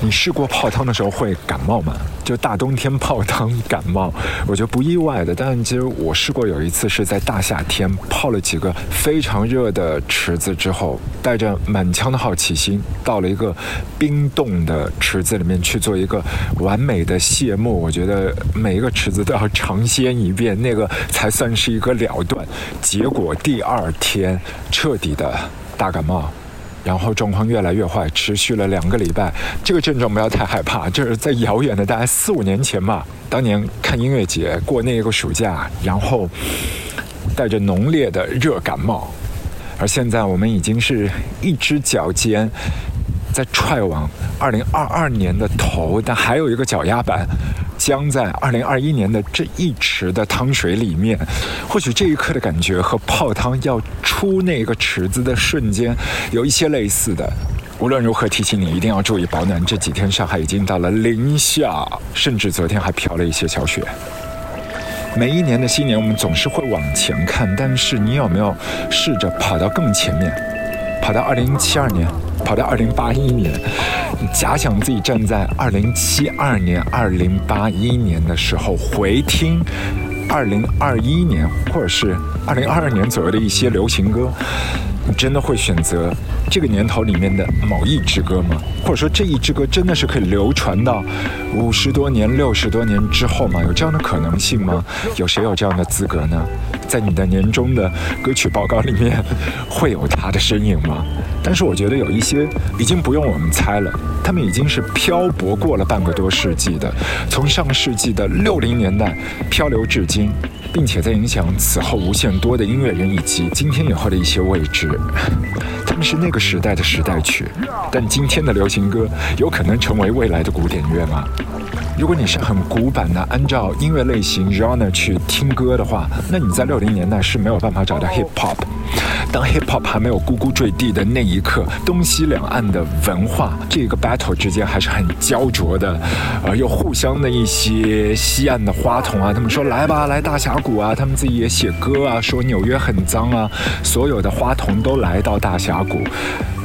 你试过泡汤的时候会感冒吗？就大冬天泡汤感冒，我觉得不意外的。但其实我试过有一次是在大夏天泡了几个非常热的池子之后，带着满腔的好奇心，到了一个冰冻的池子里面去做一个完美的谢幕。我觉得每一个池子都要尝鲜一遍，那个才算是一个了断。结果第二天彻底的大感冒。然后状况越来越坏，持续了两个礼拜。这个症状不要太害怕，这是在遥远的大概四五年前吧。当年看音乐节过那个暑假，然后带着浓烈的热感冒，而现在我们已经是一只脚尖。在踹往二零二二年的头，但还有一个脚丫板，将在二零二一年的这一池的汤水里面。或许这一刻的感觉和泡汤要出那个池子的瞬间有一些类似的。无论如何，提醒你一定要注意保暖。这几天上海已经到了零下，甚至昨天还飘了一些小雪。每一年的新年，我们总是会往前看，但是你有没有试着跑到更前面，跑到二零七二年？跑到二零八一年，假想自己站在二零七二年、二零八一年的时候，回听二零二一年或者是二零二二年左右的一些流行歌，你真的会选择这个年头里面的某一支歌吗？或者说这一支歌真的是可以流传到五十多年、六十多年之后吗？有这样的可能性吗？有谁有这样的资格呢？在你的年终的歌曲报告里面会有他的身影吗？但是我觉得有一些已经不用我们猜了，他们已经是漂泊过了半个多世纪的，从上世纪的六零年代漂流至今，并且在影响此后无限多的音乐人以及今天以后的一些位置。他们是那个时代的时代曲，但今天的流行歌有可能成为未来的古典乐吗？如果你是很古板的按照音乐类型 genre 去听歌的话，那你在六零年代是没有办法找到 hip hop。当 hip hop 还没有咕咕坠地的那一刻，东西两岸的文化这个 battle 之间还是很焦灼的，呃，又互相的一些西岸的花童啊，他们说来吧，来大峡谷啊，他们自己也写歌啊，说纽约很脏啊，所有的花童都来到大峡谷。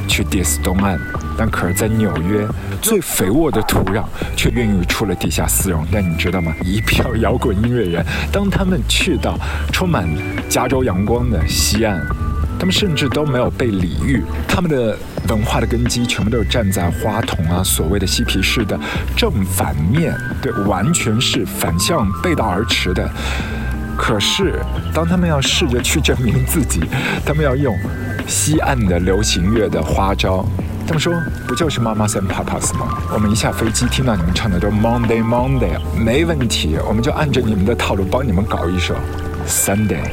去 diss 东岸，但可是，在纽约最肥沃的土壤，却孕育出了地下丝绒。但你知道吗？一票摇滚音乐人，当他们去到充满加州阳光的西岸，他们甚至都没有被礼遇。他们的文化的根基，全部都是站在花童啊，所谓的嬉皮士的正反面，对，完全是反向背道而驰的。可是，当他们要试着去证明自己，他们要用。西岸的流行乐的花招，他们说不就是妈妈 and papas 吗？我们一下飞机听到你们唱的都 Monday Monday，没问题，我们就按着你们的套路帮你们搞一首 Sunday。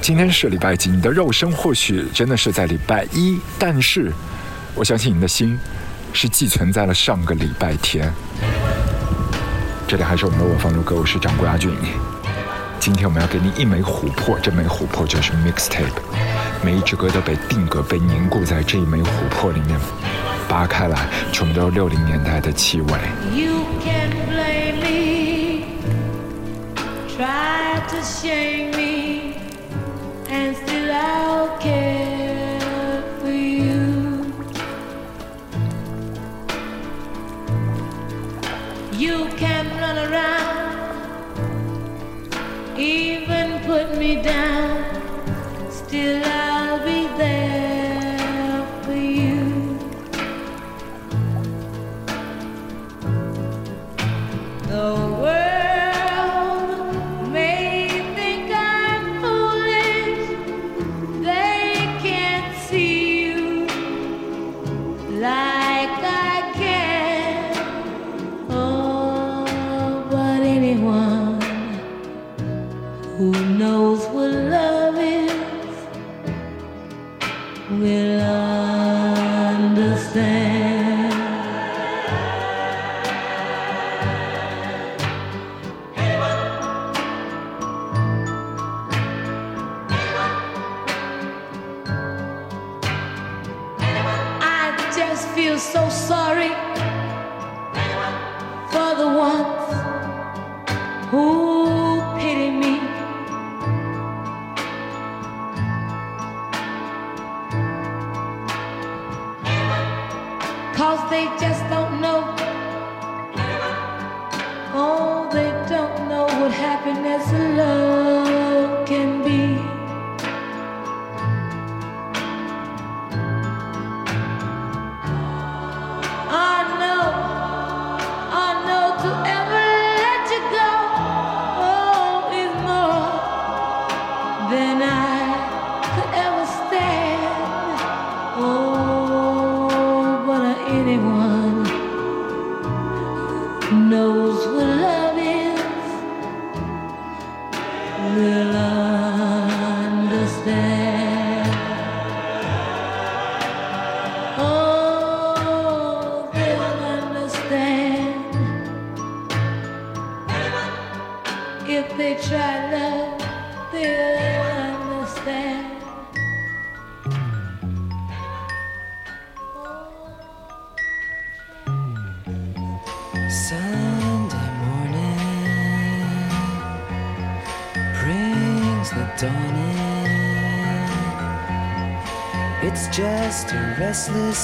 今天是礼拜几？你的肉身或许真的是在礼拜一，但是我相信你的心是寄存在了上个礼拜天。这里还是我们的我方路歌，我是掌柜阿俊。今天我们要给你一枚琥珀，这枚琥珀就是 mixtape，每一支歌都被定格、被凝固在这一枚琥珀里面，扒开来，全部都是六零年代的气味。You can blame me, try to shame me, and still i care. You can run around. put me down, still I.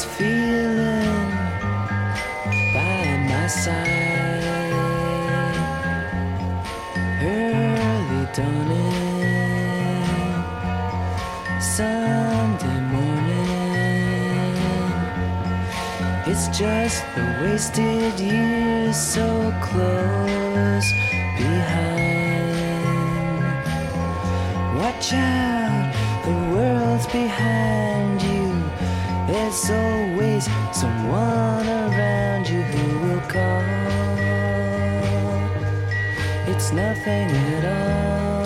feeling call. It's nothing at all.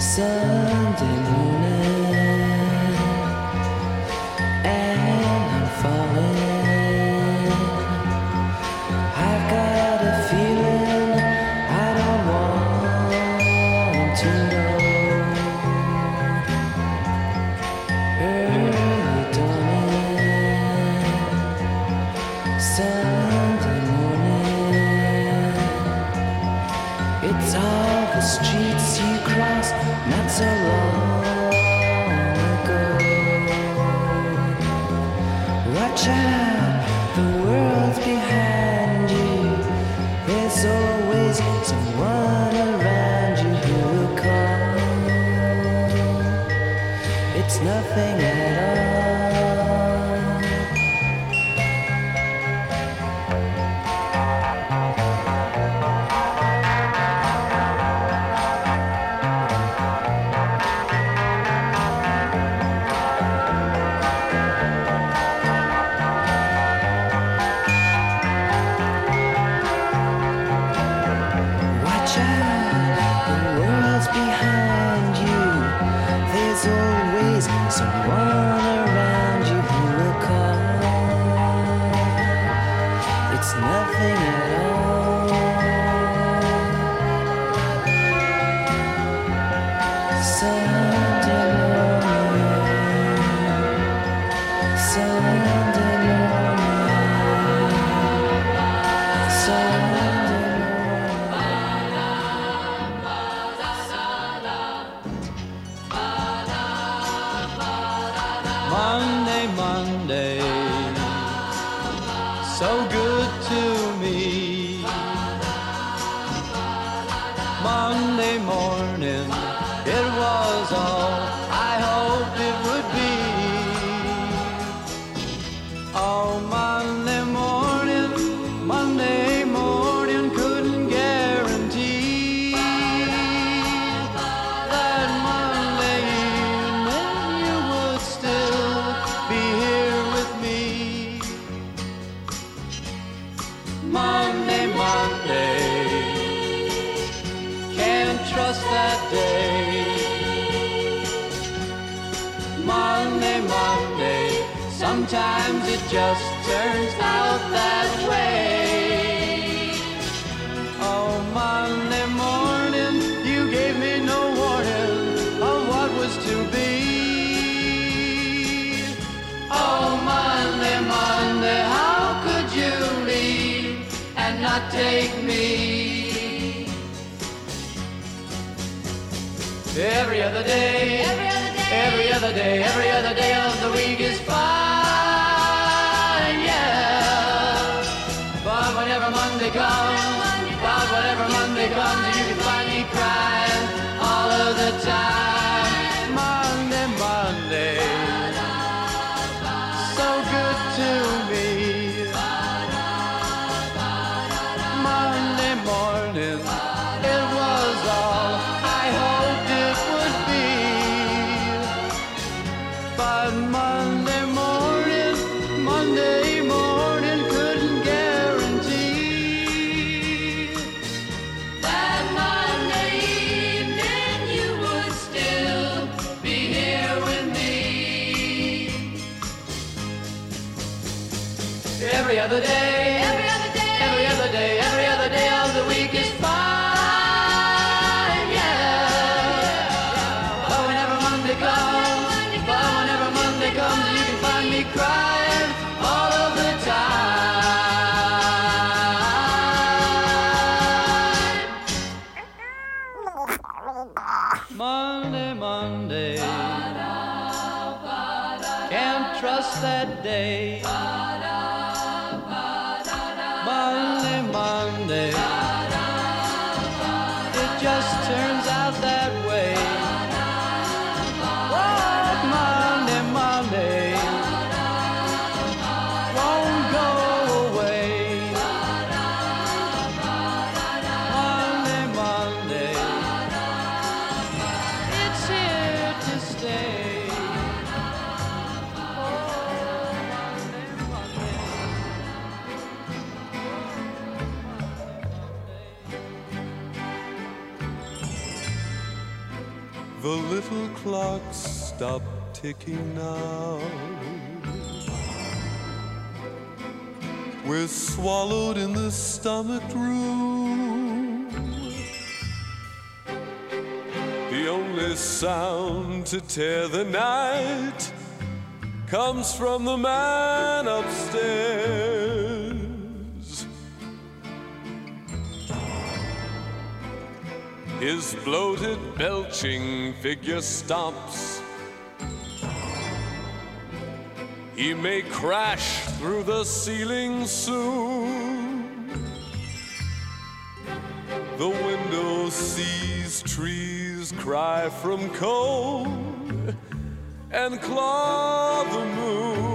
Sunday morning, ticking now. We're swallowed in the stomach room. The only sound to tear the night comes from the man upstairs. His bloated, belching figure stomps. He may crash through the ceiling soon. The window sees trees cry from cold and claw the moon.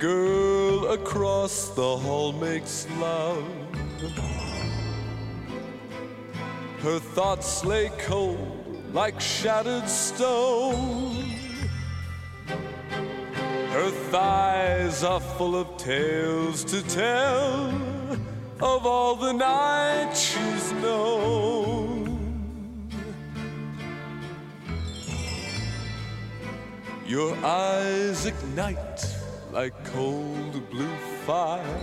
Girl across the hall makes love. Her thoughts lay cold like shattered stone. Her thighs are full of tales to tell of all the nights she's known. Your eyes ignite like cold blue fire.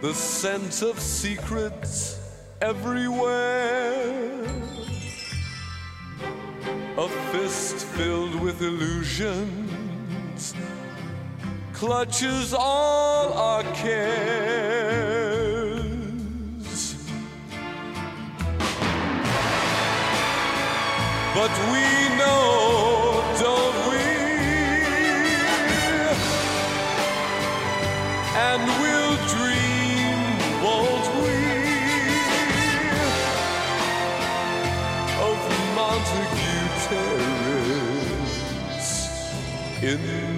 The scent of secrets everywhere. A fist filled with illusions clutches all our cares. But we know, in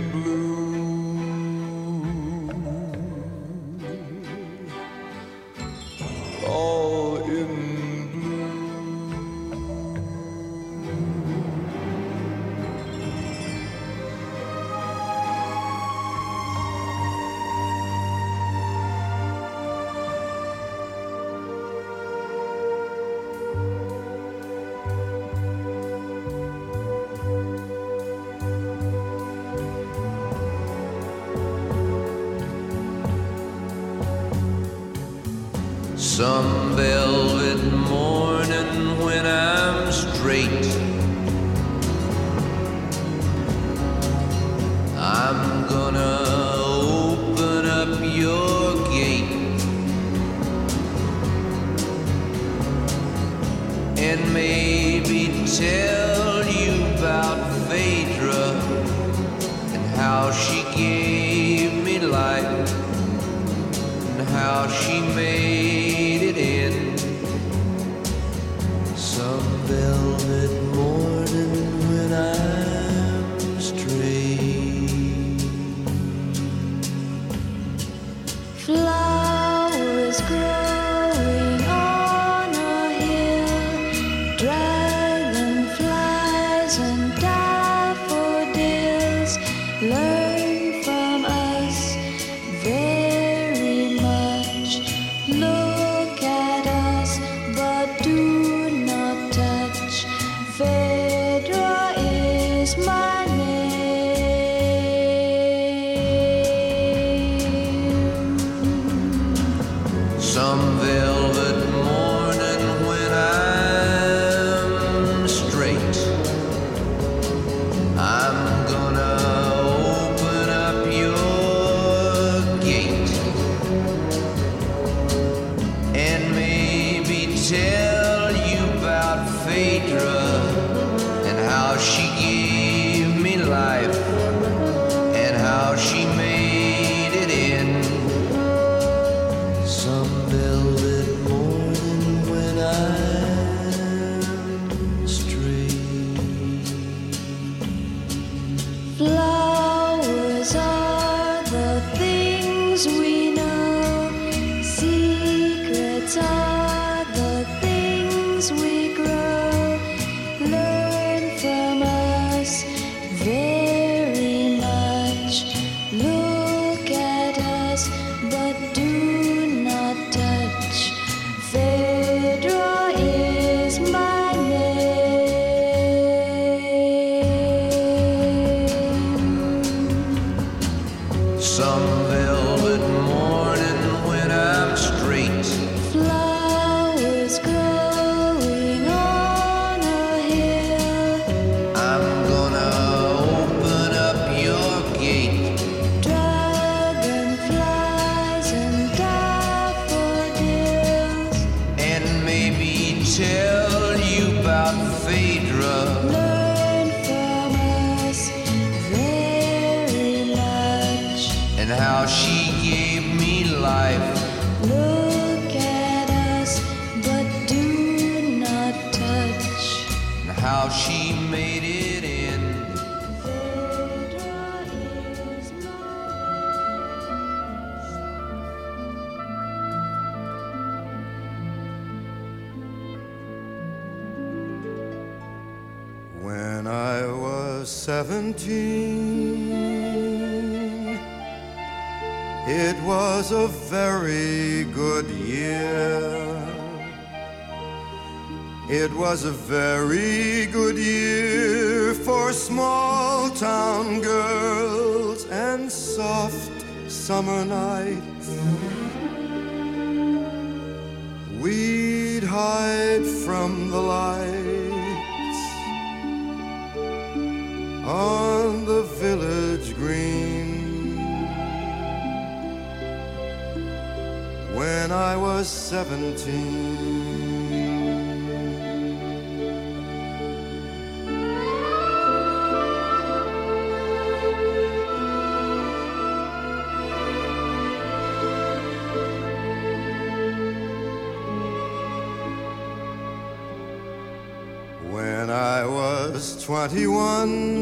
21,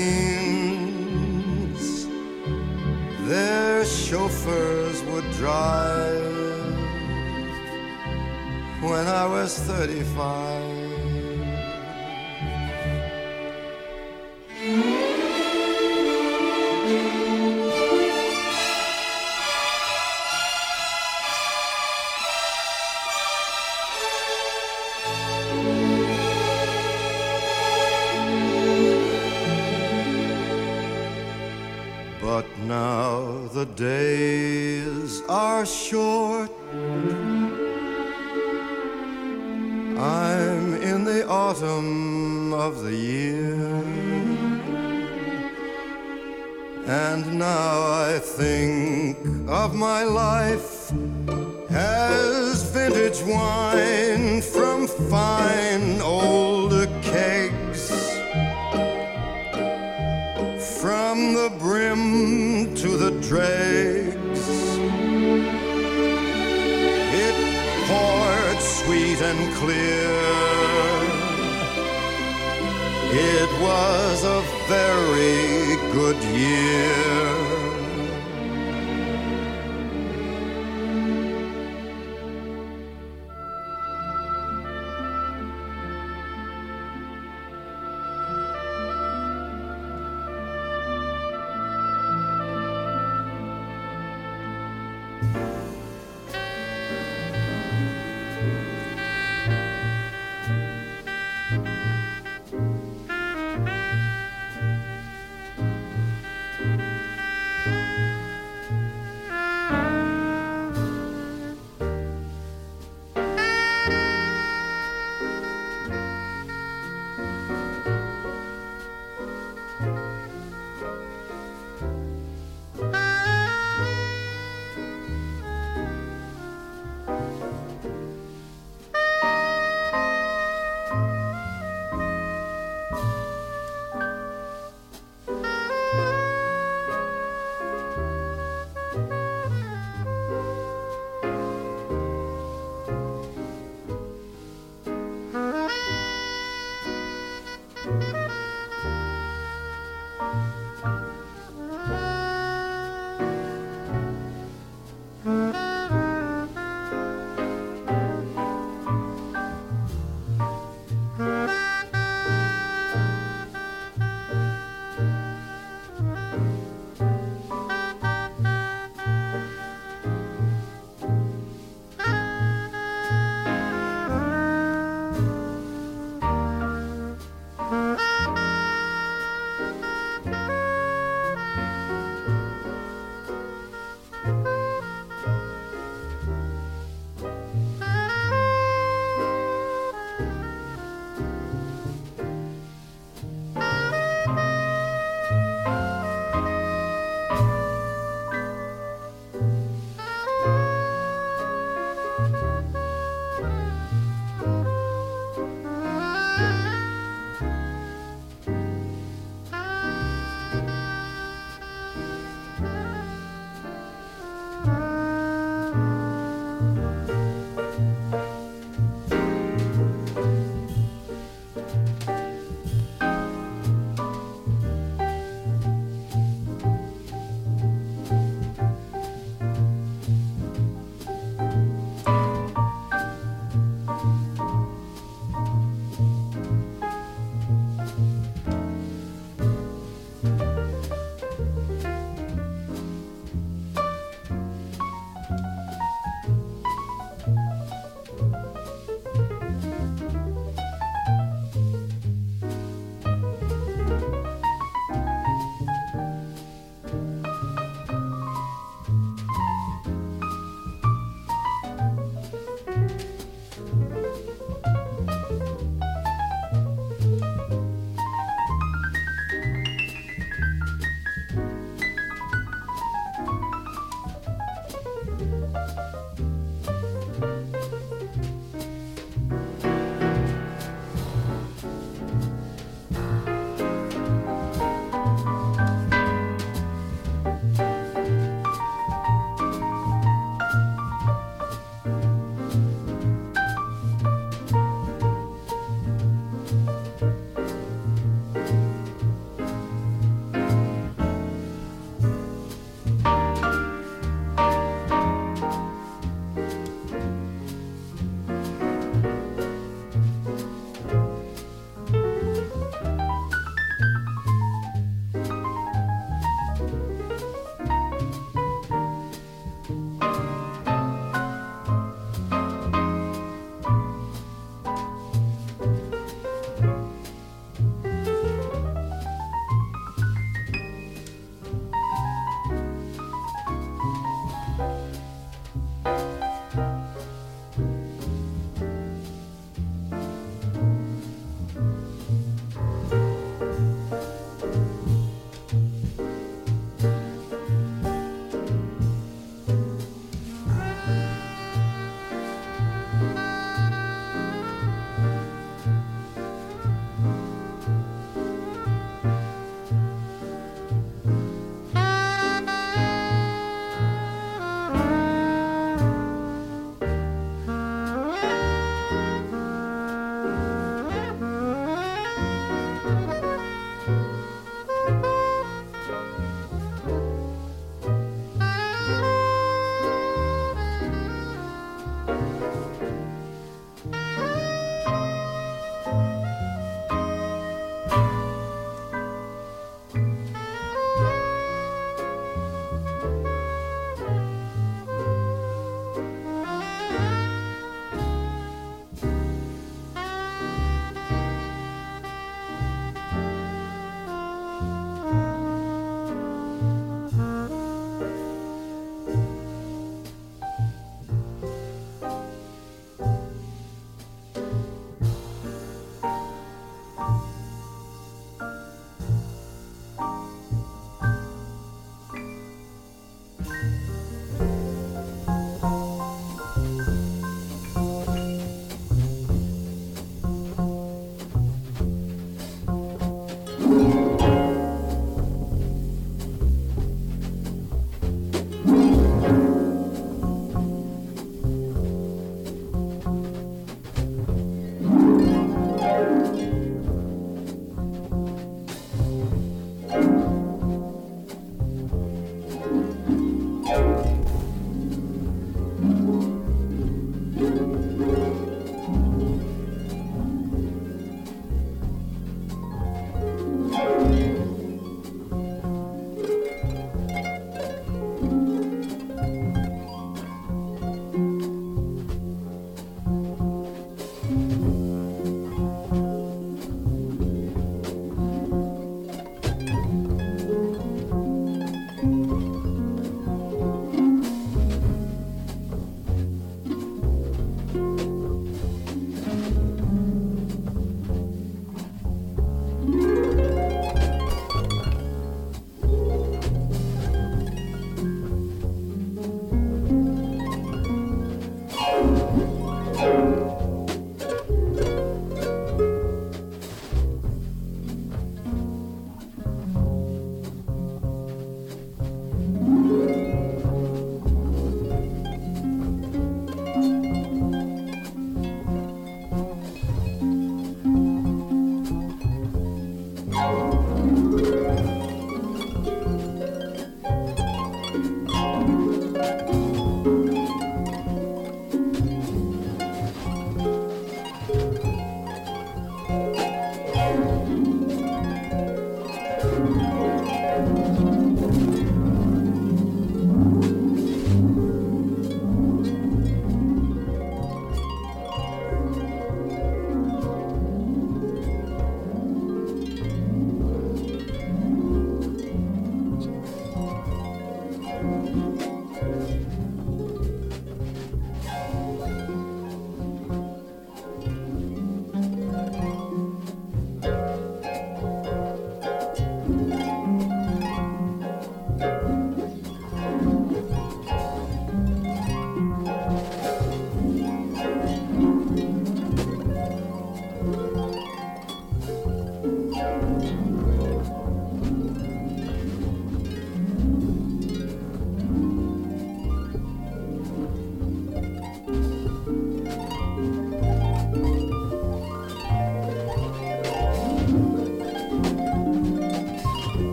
chauffeurs would drive when I was 35. The days are short. I'm in the autumn of the year. And now I think of my life as vintage wine from fine older kegs. From the brim the dregs. It poured sweet and clear. It was a very good year.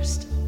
First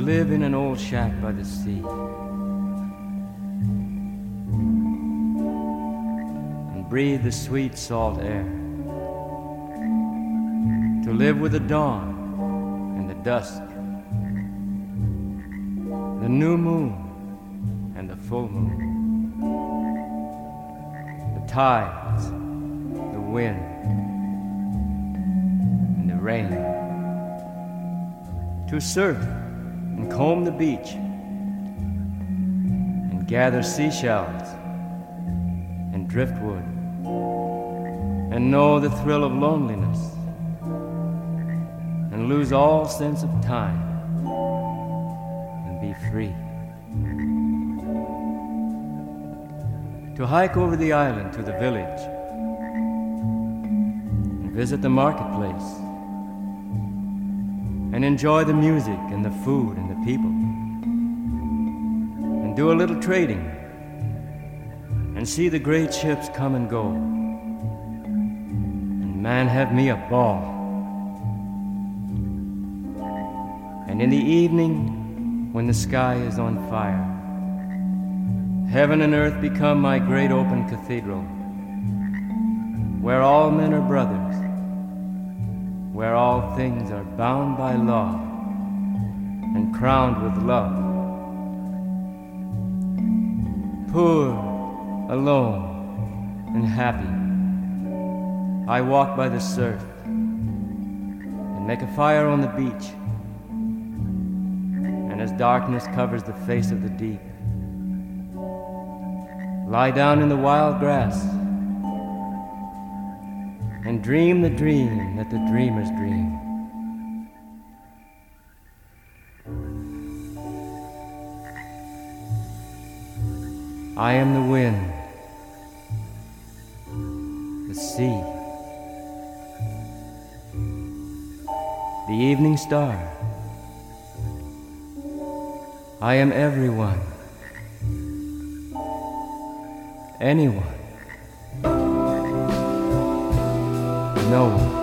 to live in an old shack by the sea. And breathe the sweet salt air. To live with the dawn and the dusk, the new moon and the full moon, the tides, the wind, and the rain. To surf and comb the beach and gather seashells and driftwood and know the thrill of loneliness and lose all sense of time and be free. To hike over the island to the village and visit the marketplace and enjoy the music and the food and the people. And do a little trading. And see the great ships come and go. And man have me a ball. And in the evening when the sky is on fire heaven and earth become my great open cathedral where all men are brothers, where all things are bound by law and crowned with love. Poor, alone, and happy, I walk by the surf and make a fire on the beach. And as darkness covers the face of the deep, lie down in the wild grass dream the dream that the dreamers dream. I am the wind, the sea, the evening star. I am everyone, anyone. No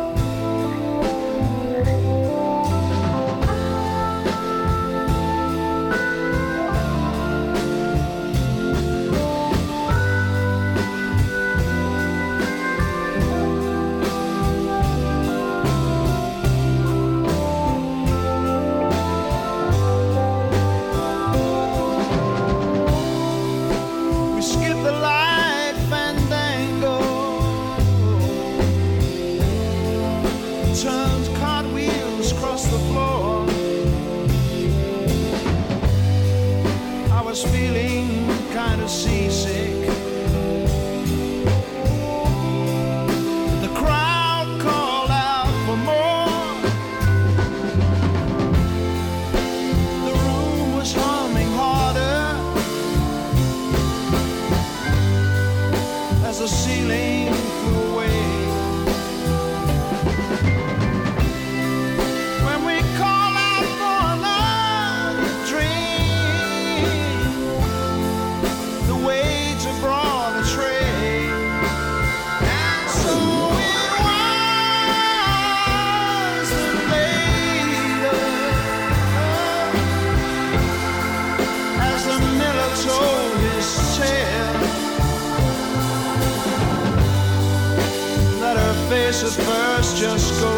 just ghostly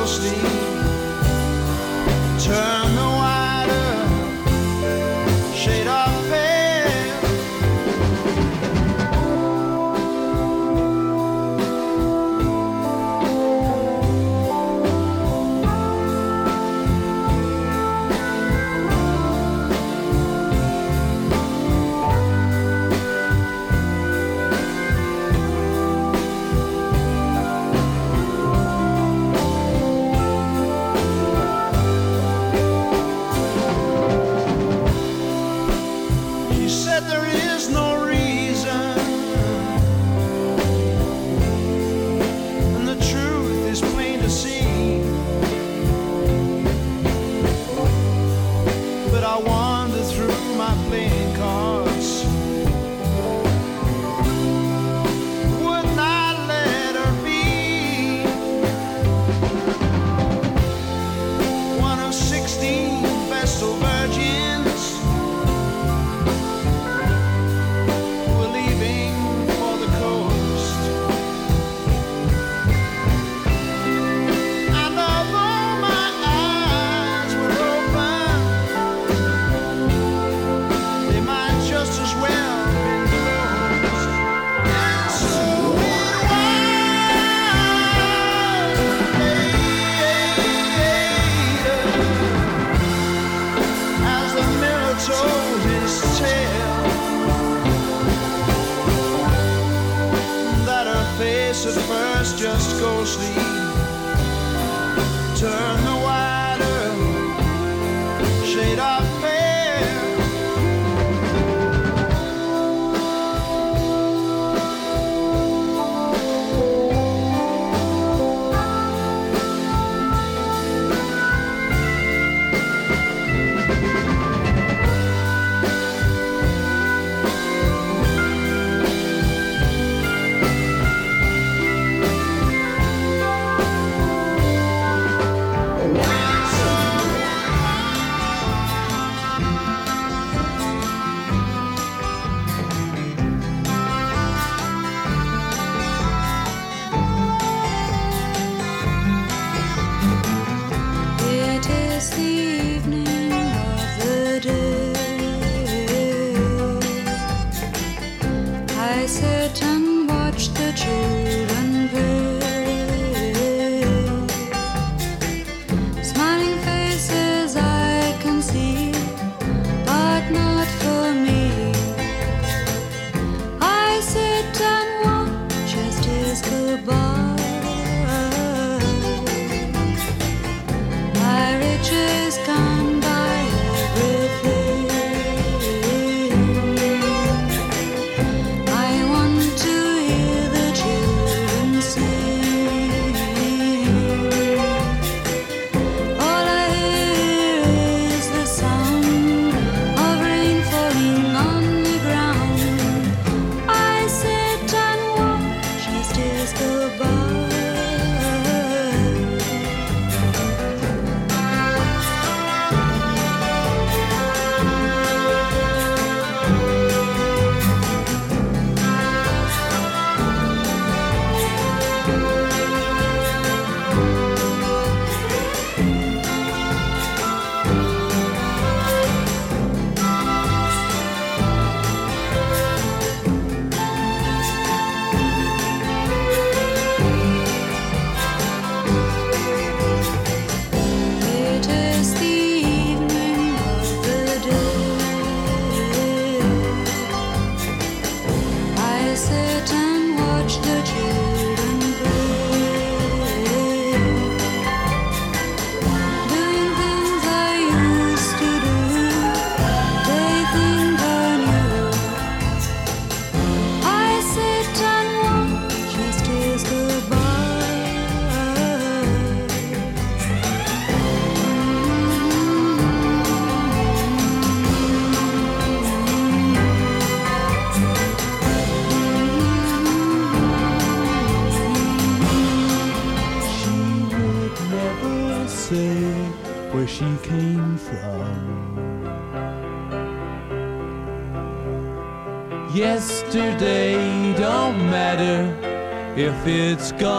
it's gone.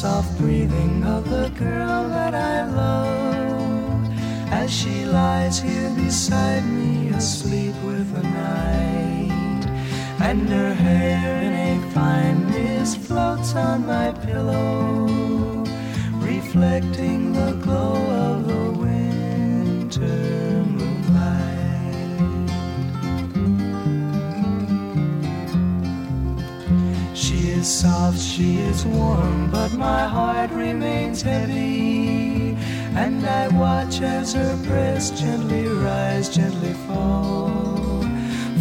Soft breathing of the girl that I love as she lies here beside me, asleep with the night. And her hair in a fine mist floats on my pillow, reflecting soft, she is warm, but my heart remains heavy. And I watch as her breast gently rise, gently fall.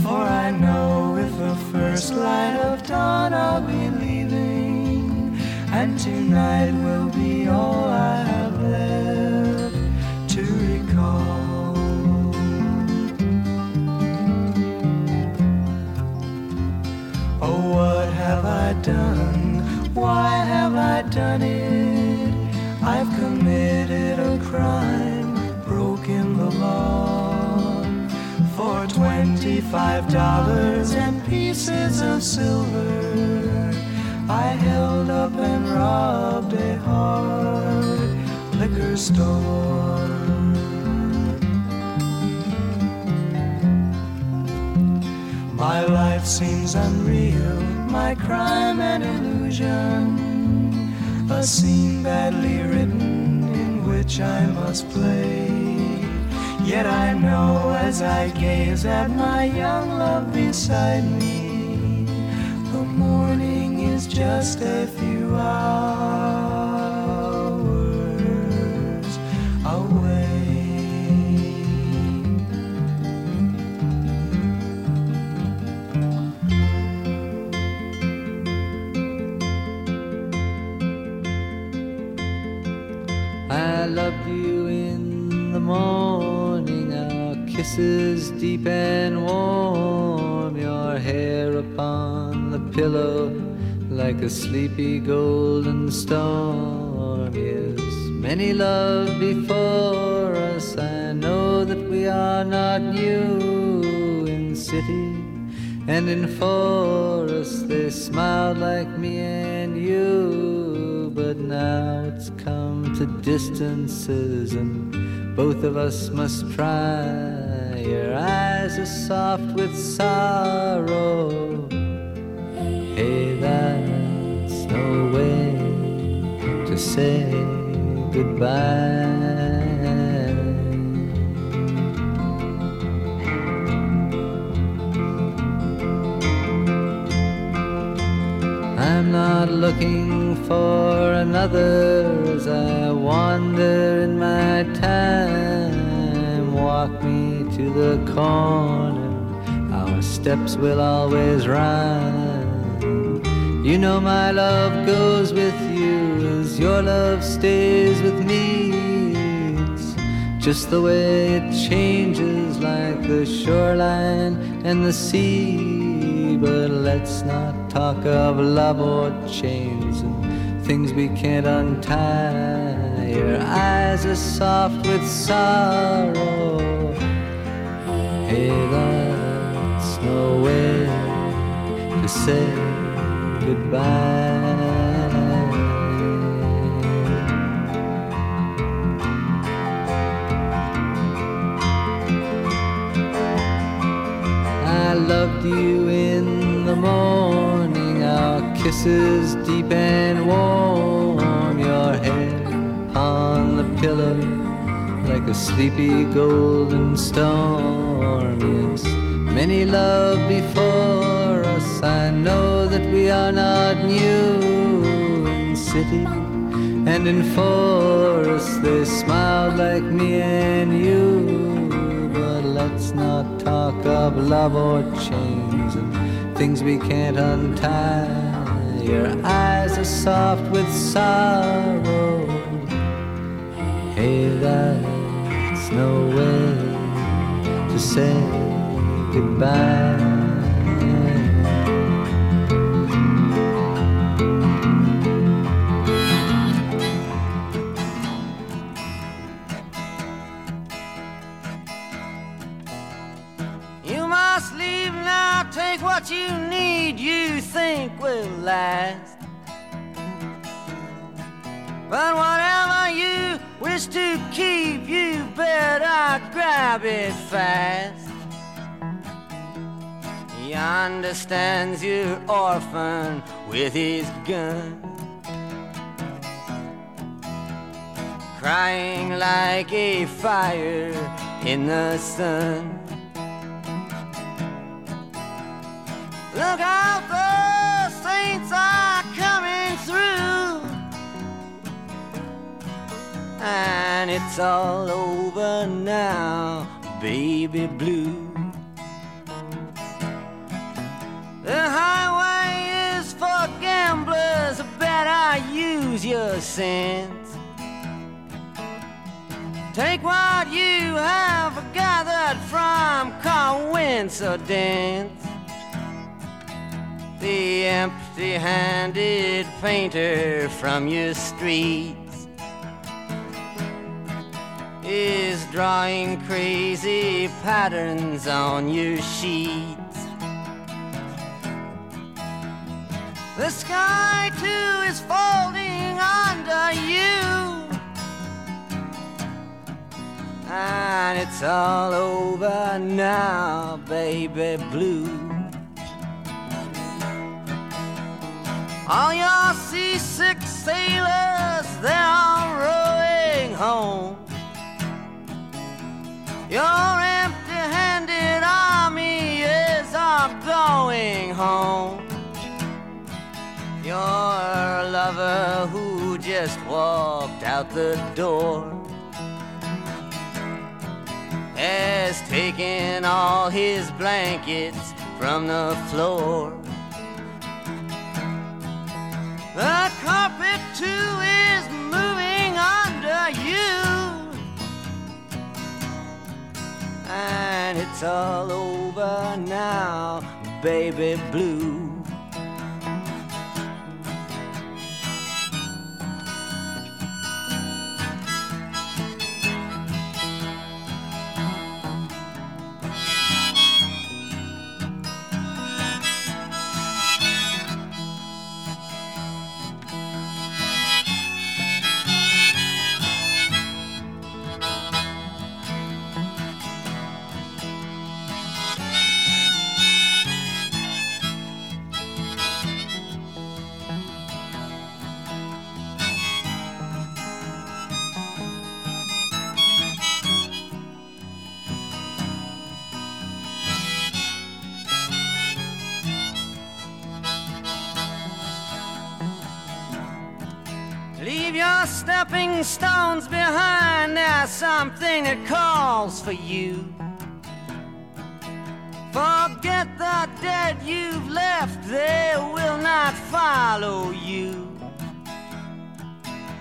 For I know with the first light of dawn I'll be leaving. And tonight will be all I I done? Why have I done it? I've committed a crime, broken the law. For twenty-five dollars and pieces of silver, I held up and robbed a hard liquor store. My life seems unreal, my crime and illusion, a scene badly written in which I must play. Yet I know as I gaze at my young love beside me, the morning is just a few hours kisses deep and warm, your hair upon the pillow like a sleepy golden storm. Yes, many love before us. I know that we are not new in city and in forest. They smiled like me and you, but now it's come to distances, and both of us must try. Eyes are soft with sorrow. Hey, that's no way to say goodbye. I'm not looking for another as I wander in my time. The corner, our steps will always rhyme. You know my love goes with you as your love stays with me. It's just the way it changes like the shoreline and the sea. But let's not talk of love or chains and things we can't untie. Your eyes are soft with sorrow. Hey, that's no way to say goodbye. I loved you in the morning, our kisses deep and warm, your head on the pillow like a sleepy golden storm. Many love before us. I know that we are not new in city and in forest. They smiled like me and you, but let's not talk of love or chains and things we can't untie. Your eyes are soft with sorrow. Hey, that's no way to say goodbye. You must leave now, take what you need, you think will last. But whatever wish to keep, you but I grab it fast. He understands your orphan with his gun. Crying like a fire in the sun. Look out, the saints And it's all over now, baby blue. The highway is for gamblers, better use your sense. Take what you have gathered from coincidence. The empty handed painter from your streets is drawing crazy patterns on your sheets. The sky too is folding under you. And it's all over now, baby blue. All your seasick sailors, they're all rowing home. Your empty handed army is all going home. Your lover who just walked out the door has taken all his blankets from the floor. The carpet too is moving under and it's all over now, baby blue. Stepping stones behind. There's something that calls for you. Forget the dead you've left, they will not follow you.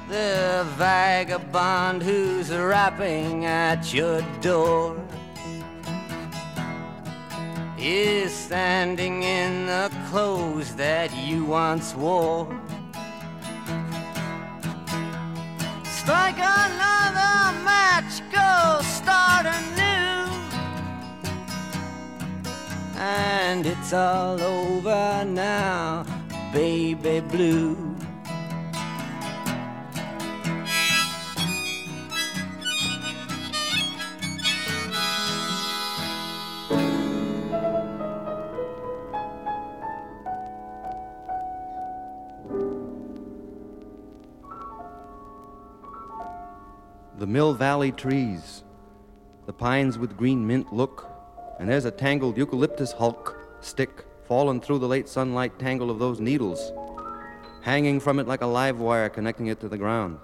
The vagabond who's rapping at your door is standing in the clothes that you once wore. Strike another match, go start anew. And it's all over now, baby blue. Mill Valley trees, the pines with green mint look, and there's a tangled eucalyptus hulk stick fallen through the late sunlight tangle of those needles, hanging from it like a live wire connecting it to the ground.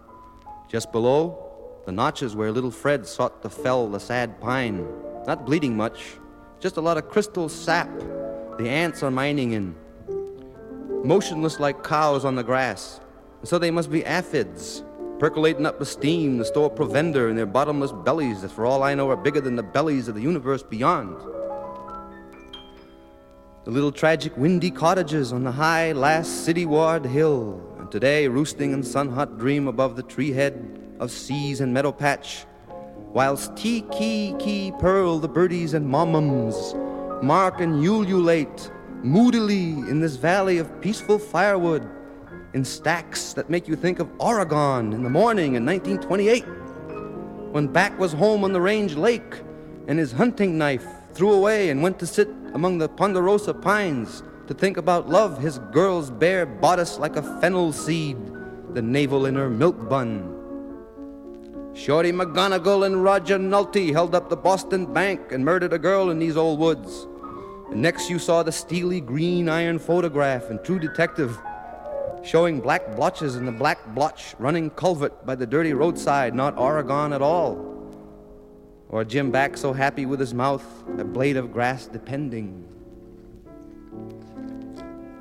Just below, the notches where little Fred sought to fell the sad pine, not bleeding much, just a lot of crystal sap the ants are mining in, motionless like cows on the grass. And so they must be aphids, percolating up the steam to store provender in their bottomless bellies that, for all I know, are bigger than the bellies of the universe beyond. The little tragic windy cottages on the high last city ward hill, and today roosting in sun hot dream above the tree head of seas and meadow patch, whilst tee kee kee pearl the birdies and momums, mark and ululate moodily in this valley of peaceful firewood in stacks that make you think of Oregon in the morning in 1928, when Back was home on the range lake and his hunting knife threw away and went to sit among the ponderosa pines to think about love, his girl's bare bodice like a fennel seed, the navel in her milk bun. Shorty McGonigal and Roger Nulty held up the Boston Bank and murdered a girl in these old woods. And next you saw the steely green iron photograph and True Detective showing black blotches in the black blotch running culvert by the dirty roadside, not Oregon at all. Or Jim back so happy with his mouth, a blade of grass depending.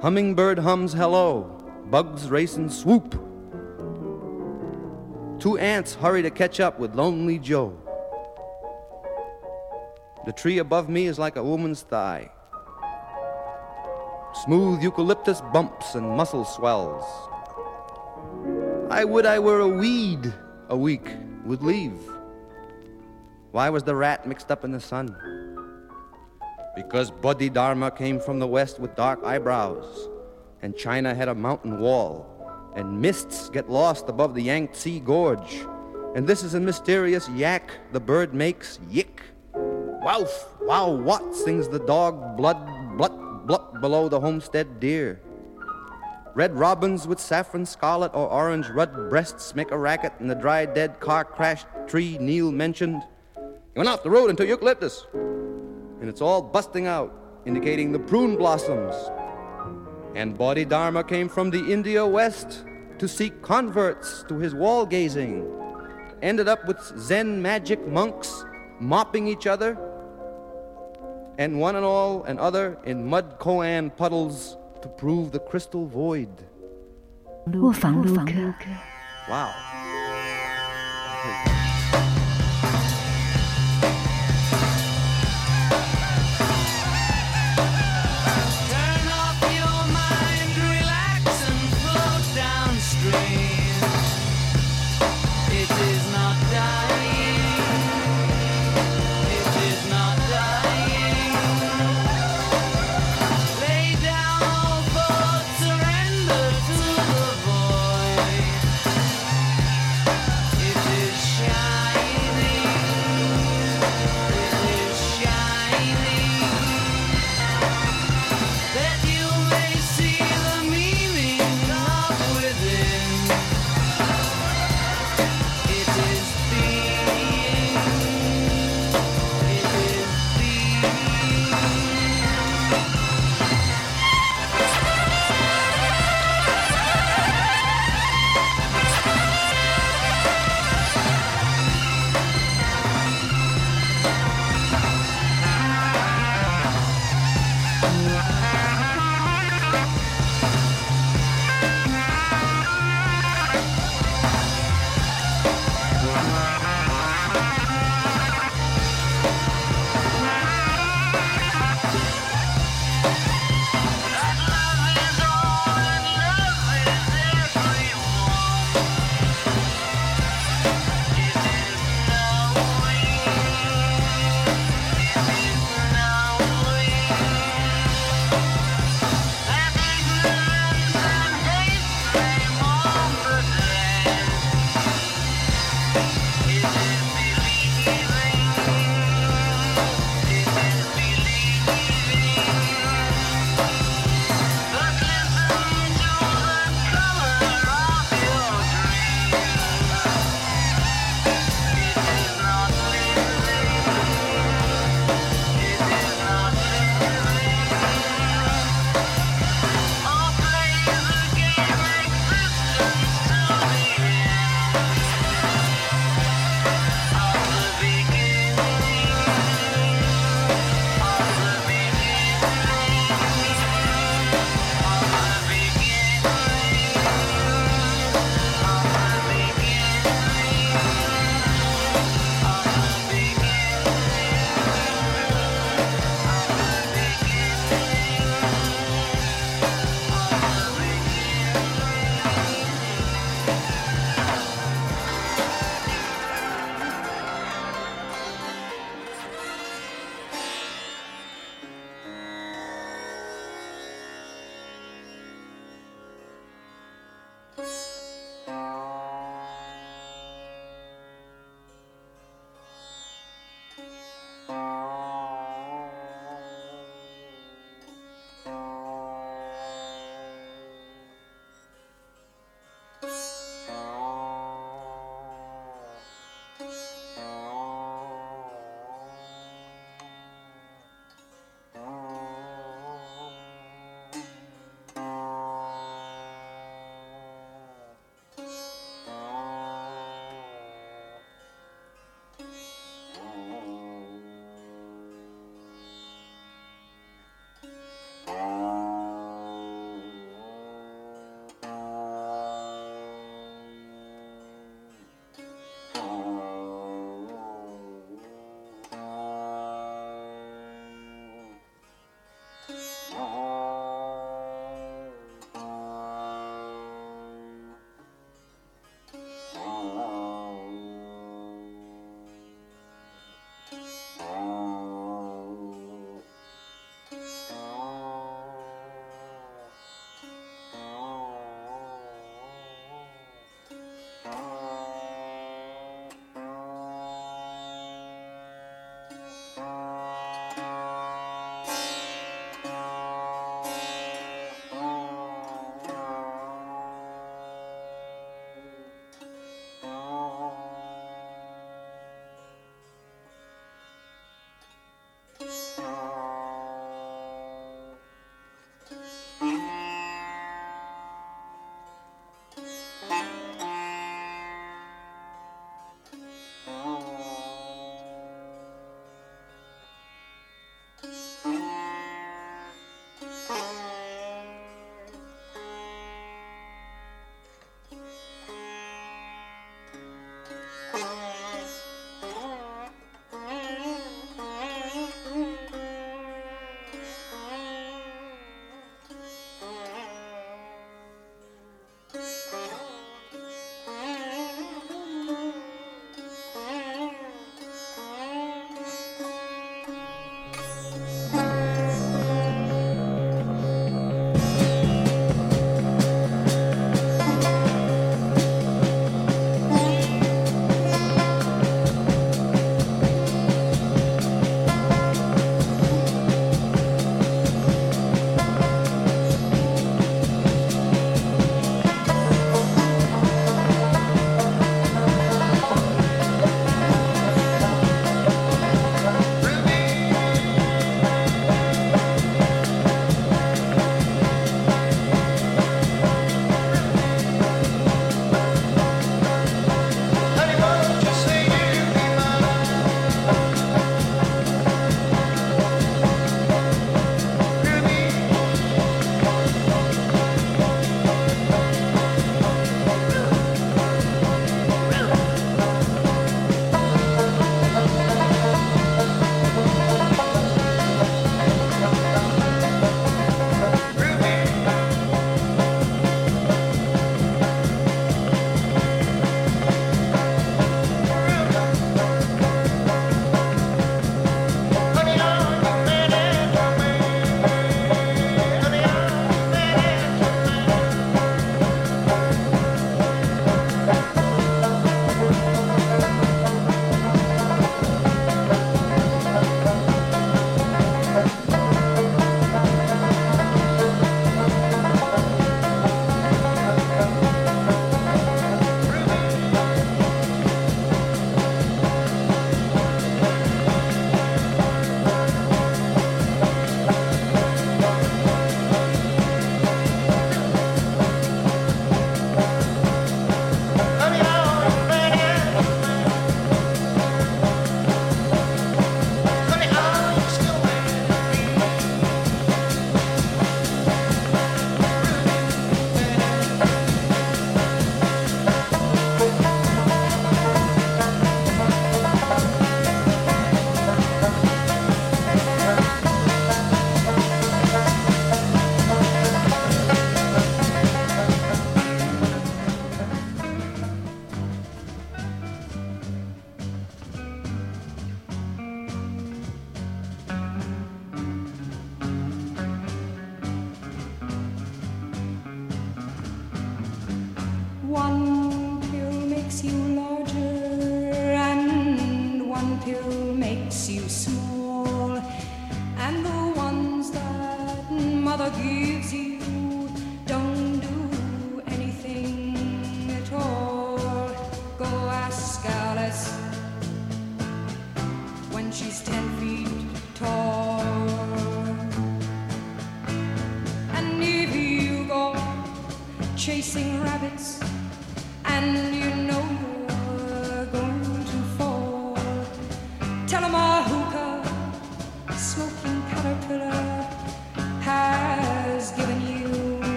Hummingbird hums hello, bugs race and swoop. Two ants hurry to catch up with Lonely Joe. The tree above me is like a woman's thigh smooth eucalyptus bumps and muscle swells. I would I were a weed a week would leave. Why was the rat mixed up in the sun? Because Bodhi Dharma came from the west with dark eyebrows, and China had a mountain wall, and mists get lost above the Yangtze Gorge, and this is a mysterious yak the bird makes yick. Woof, wow, what sings the dog, blood, blut, blup below the homestead deer. Red robins with saffron scarlet or orange red breasts make a racket in the dry dead car crashed tree Neil mentioned. He went off the road into eucalyptus, and it's all busting out, indicating the prune blossoms. And Bodhidharma came from the India West to seek converts to his wall gazing. Ended up with Zen magic monks mopping each other and one and all and other in mud koan puddles to prove the crystal void. Wow.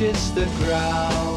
touches the ground.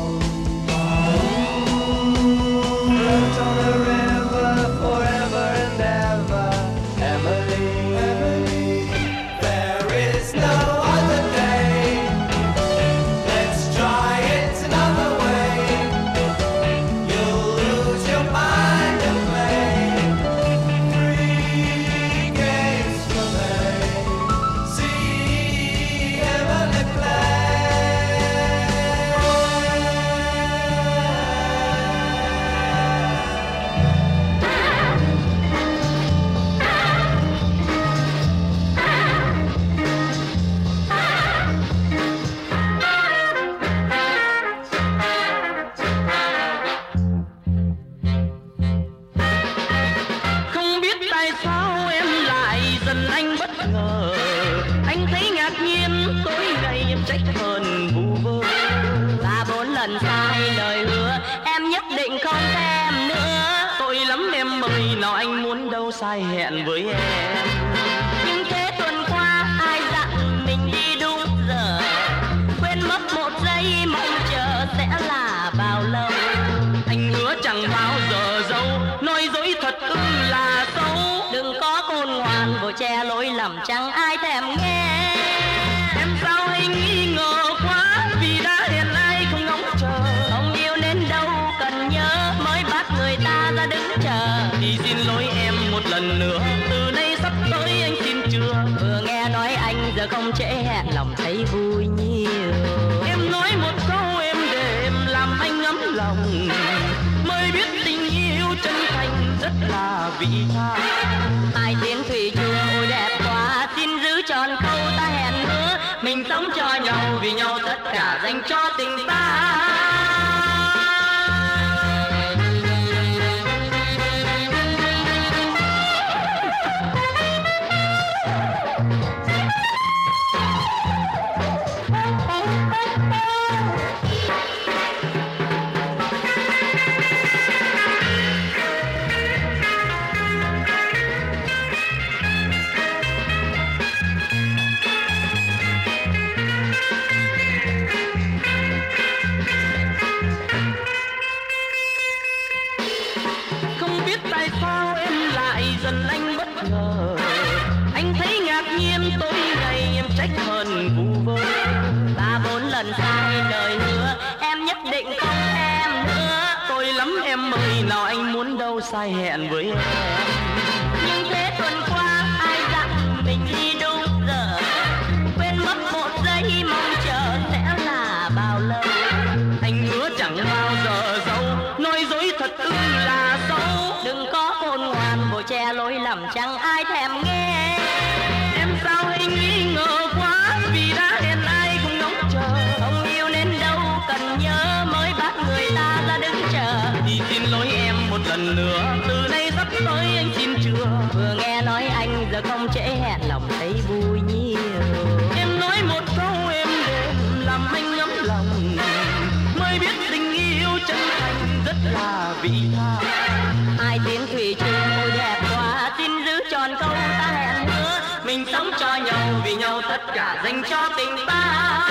cho tình ta.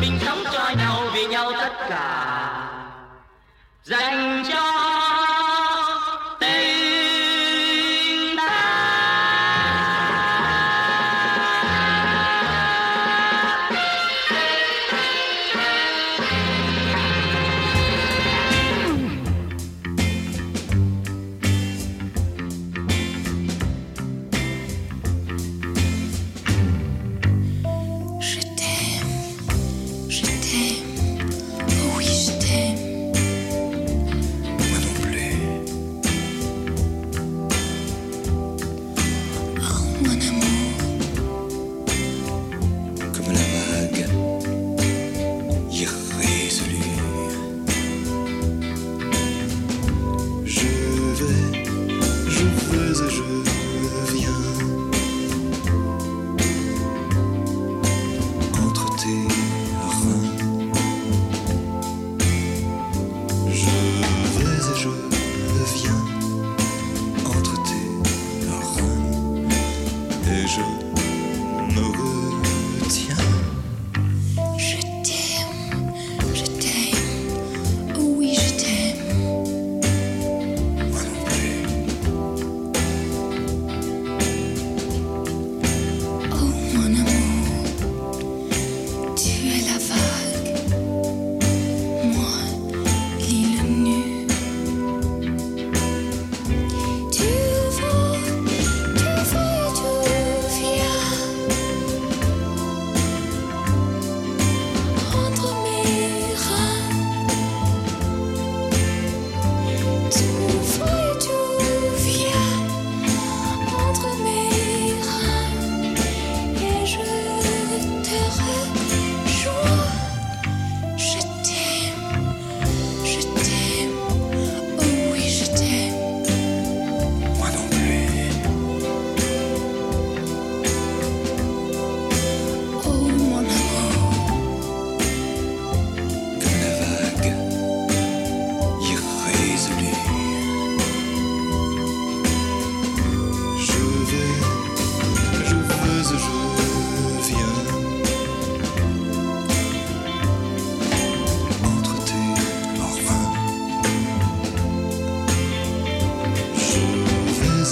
Mình sống cho nhau vì nhau tất cả. Dành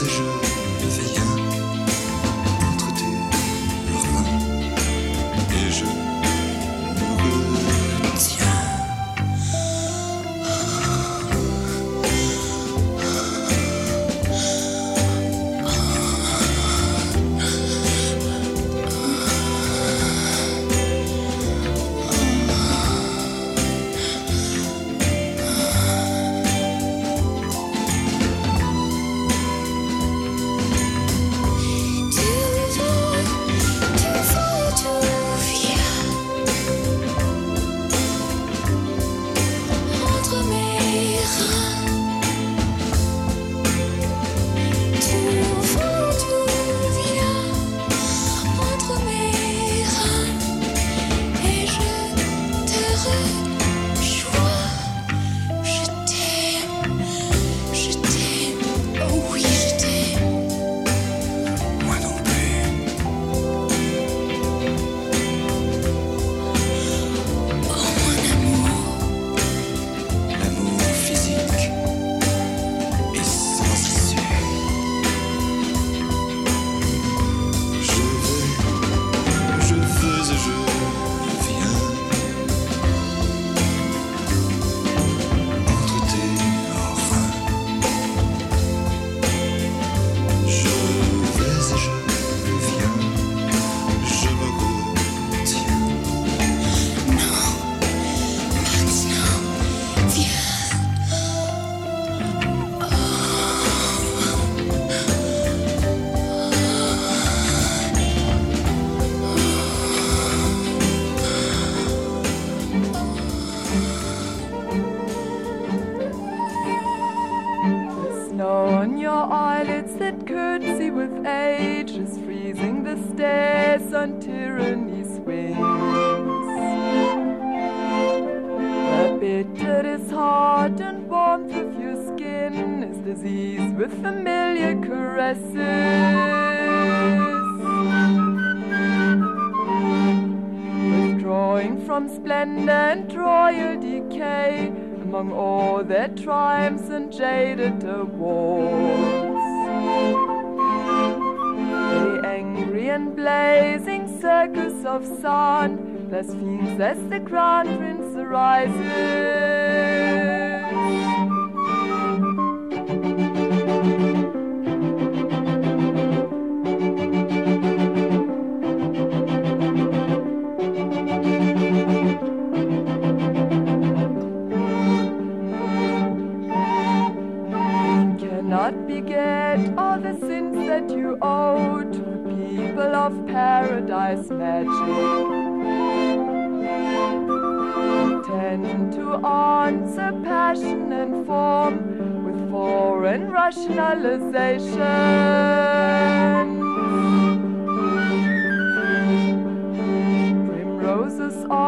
ce.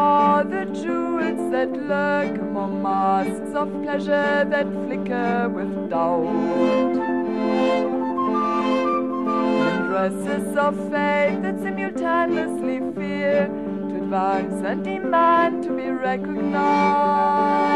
Are the jewels that lurk among masks of pleasure that flicker with doubt. And dresses of faith that simultaneously fear to advance and demand to be The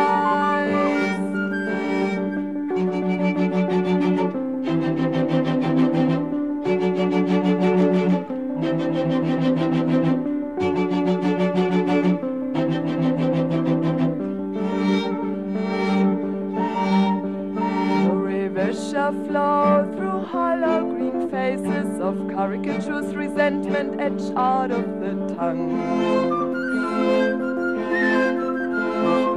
flow through hollow green faces of caricatures, resentment etched out of the tongue.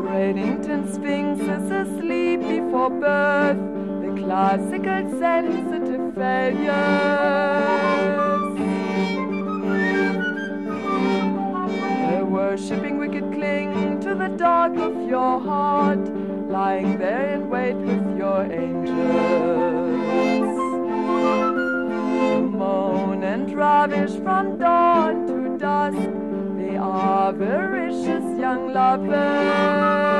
Bradenton Sphinx is asleep before birth, the classical sensitive failures. The worshipping wicked cling to the dark of your heart, lying there in wait with your angels. Moan and ravish from dawn to dusk, the avaricious young lovers.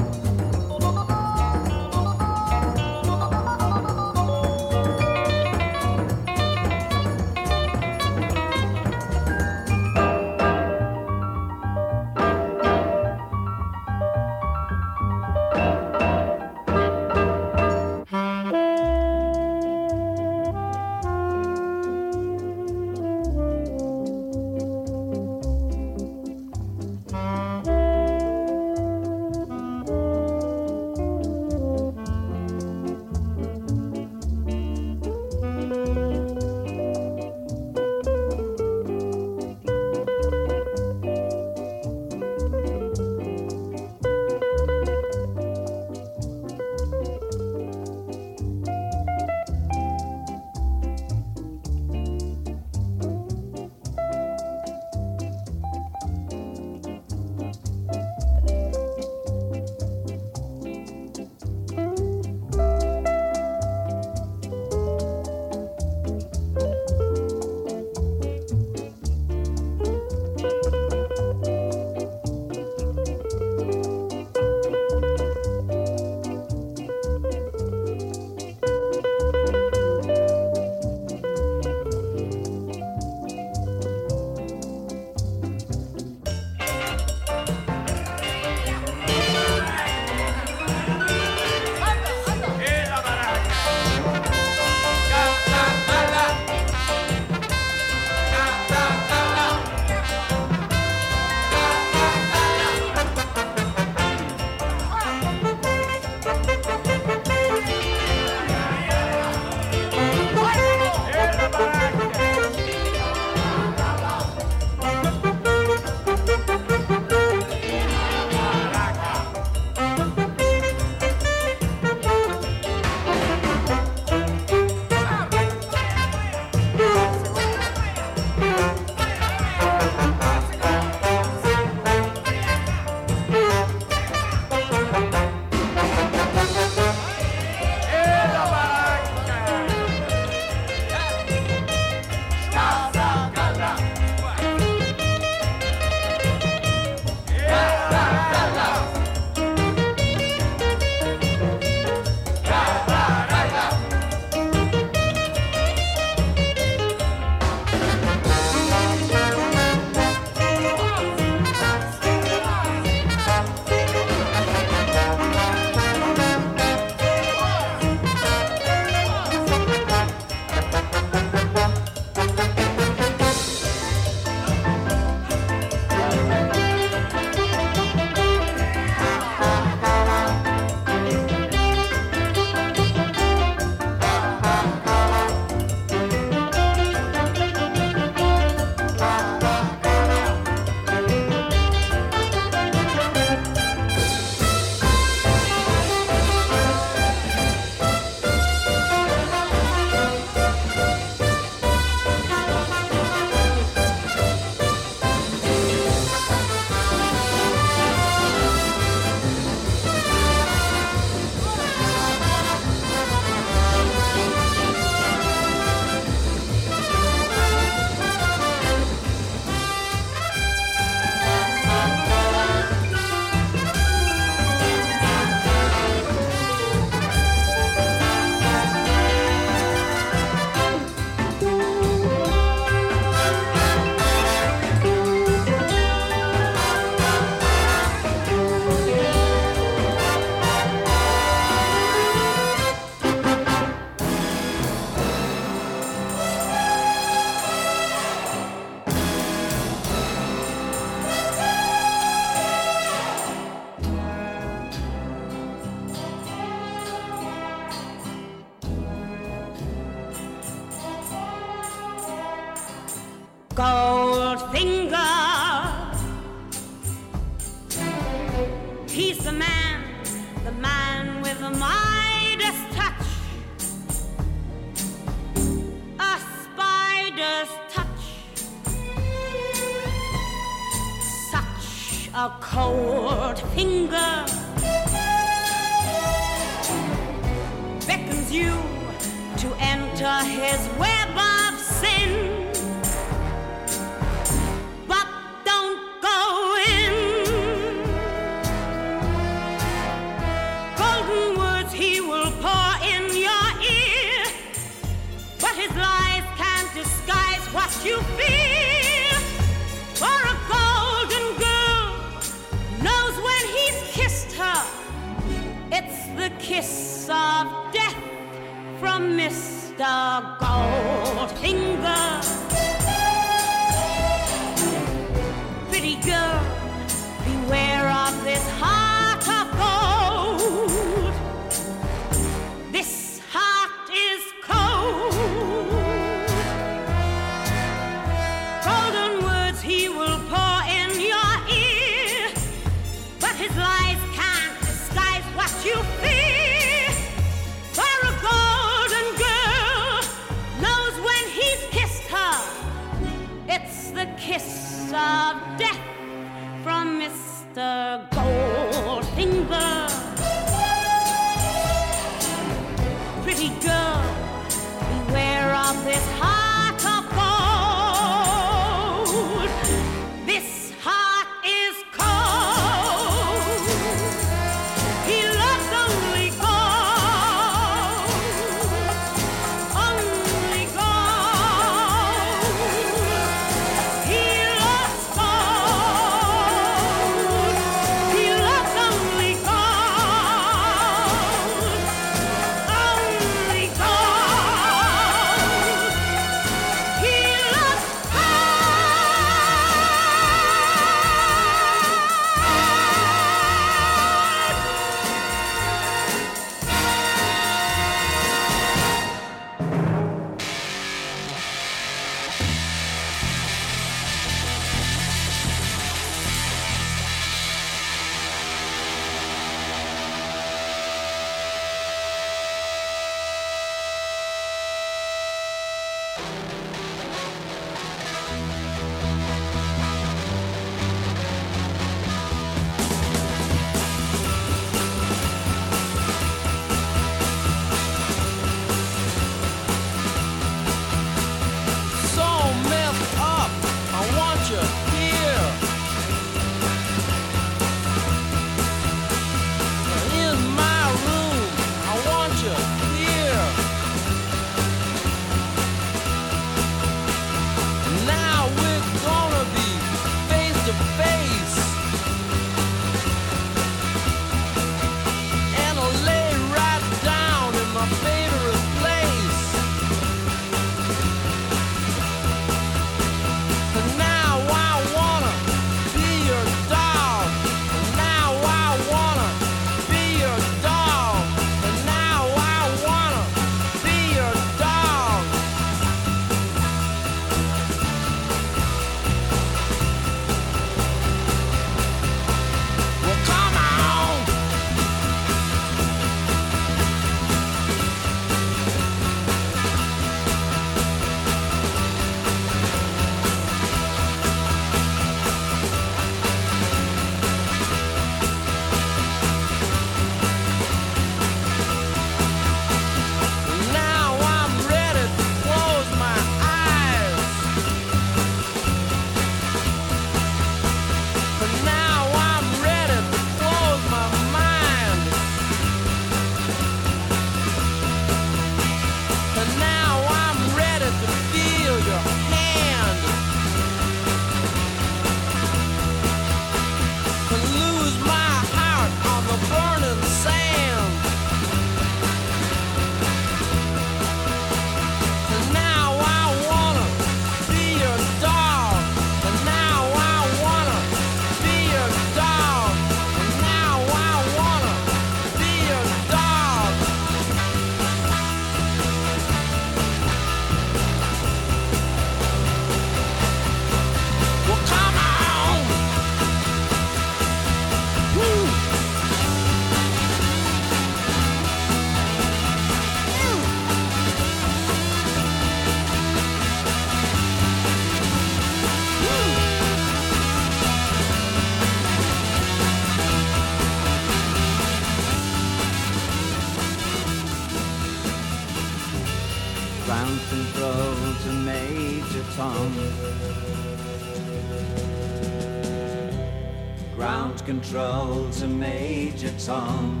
Tom.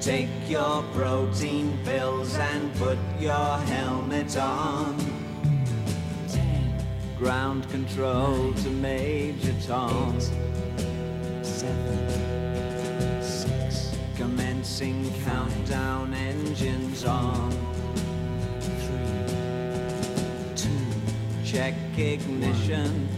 Take your protein pills and put your helmet on. Ground control to Major Tom. Seven, six. Commencing countdown engines on. Three, two. Check ignition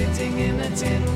Sitting in a tin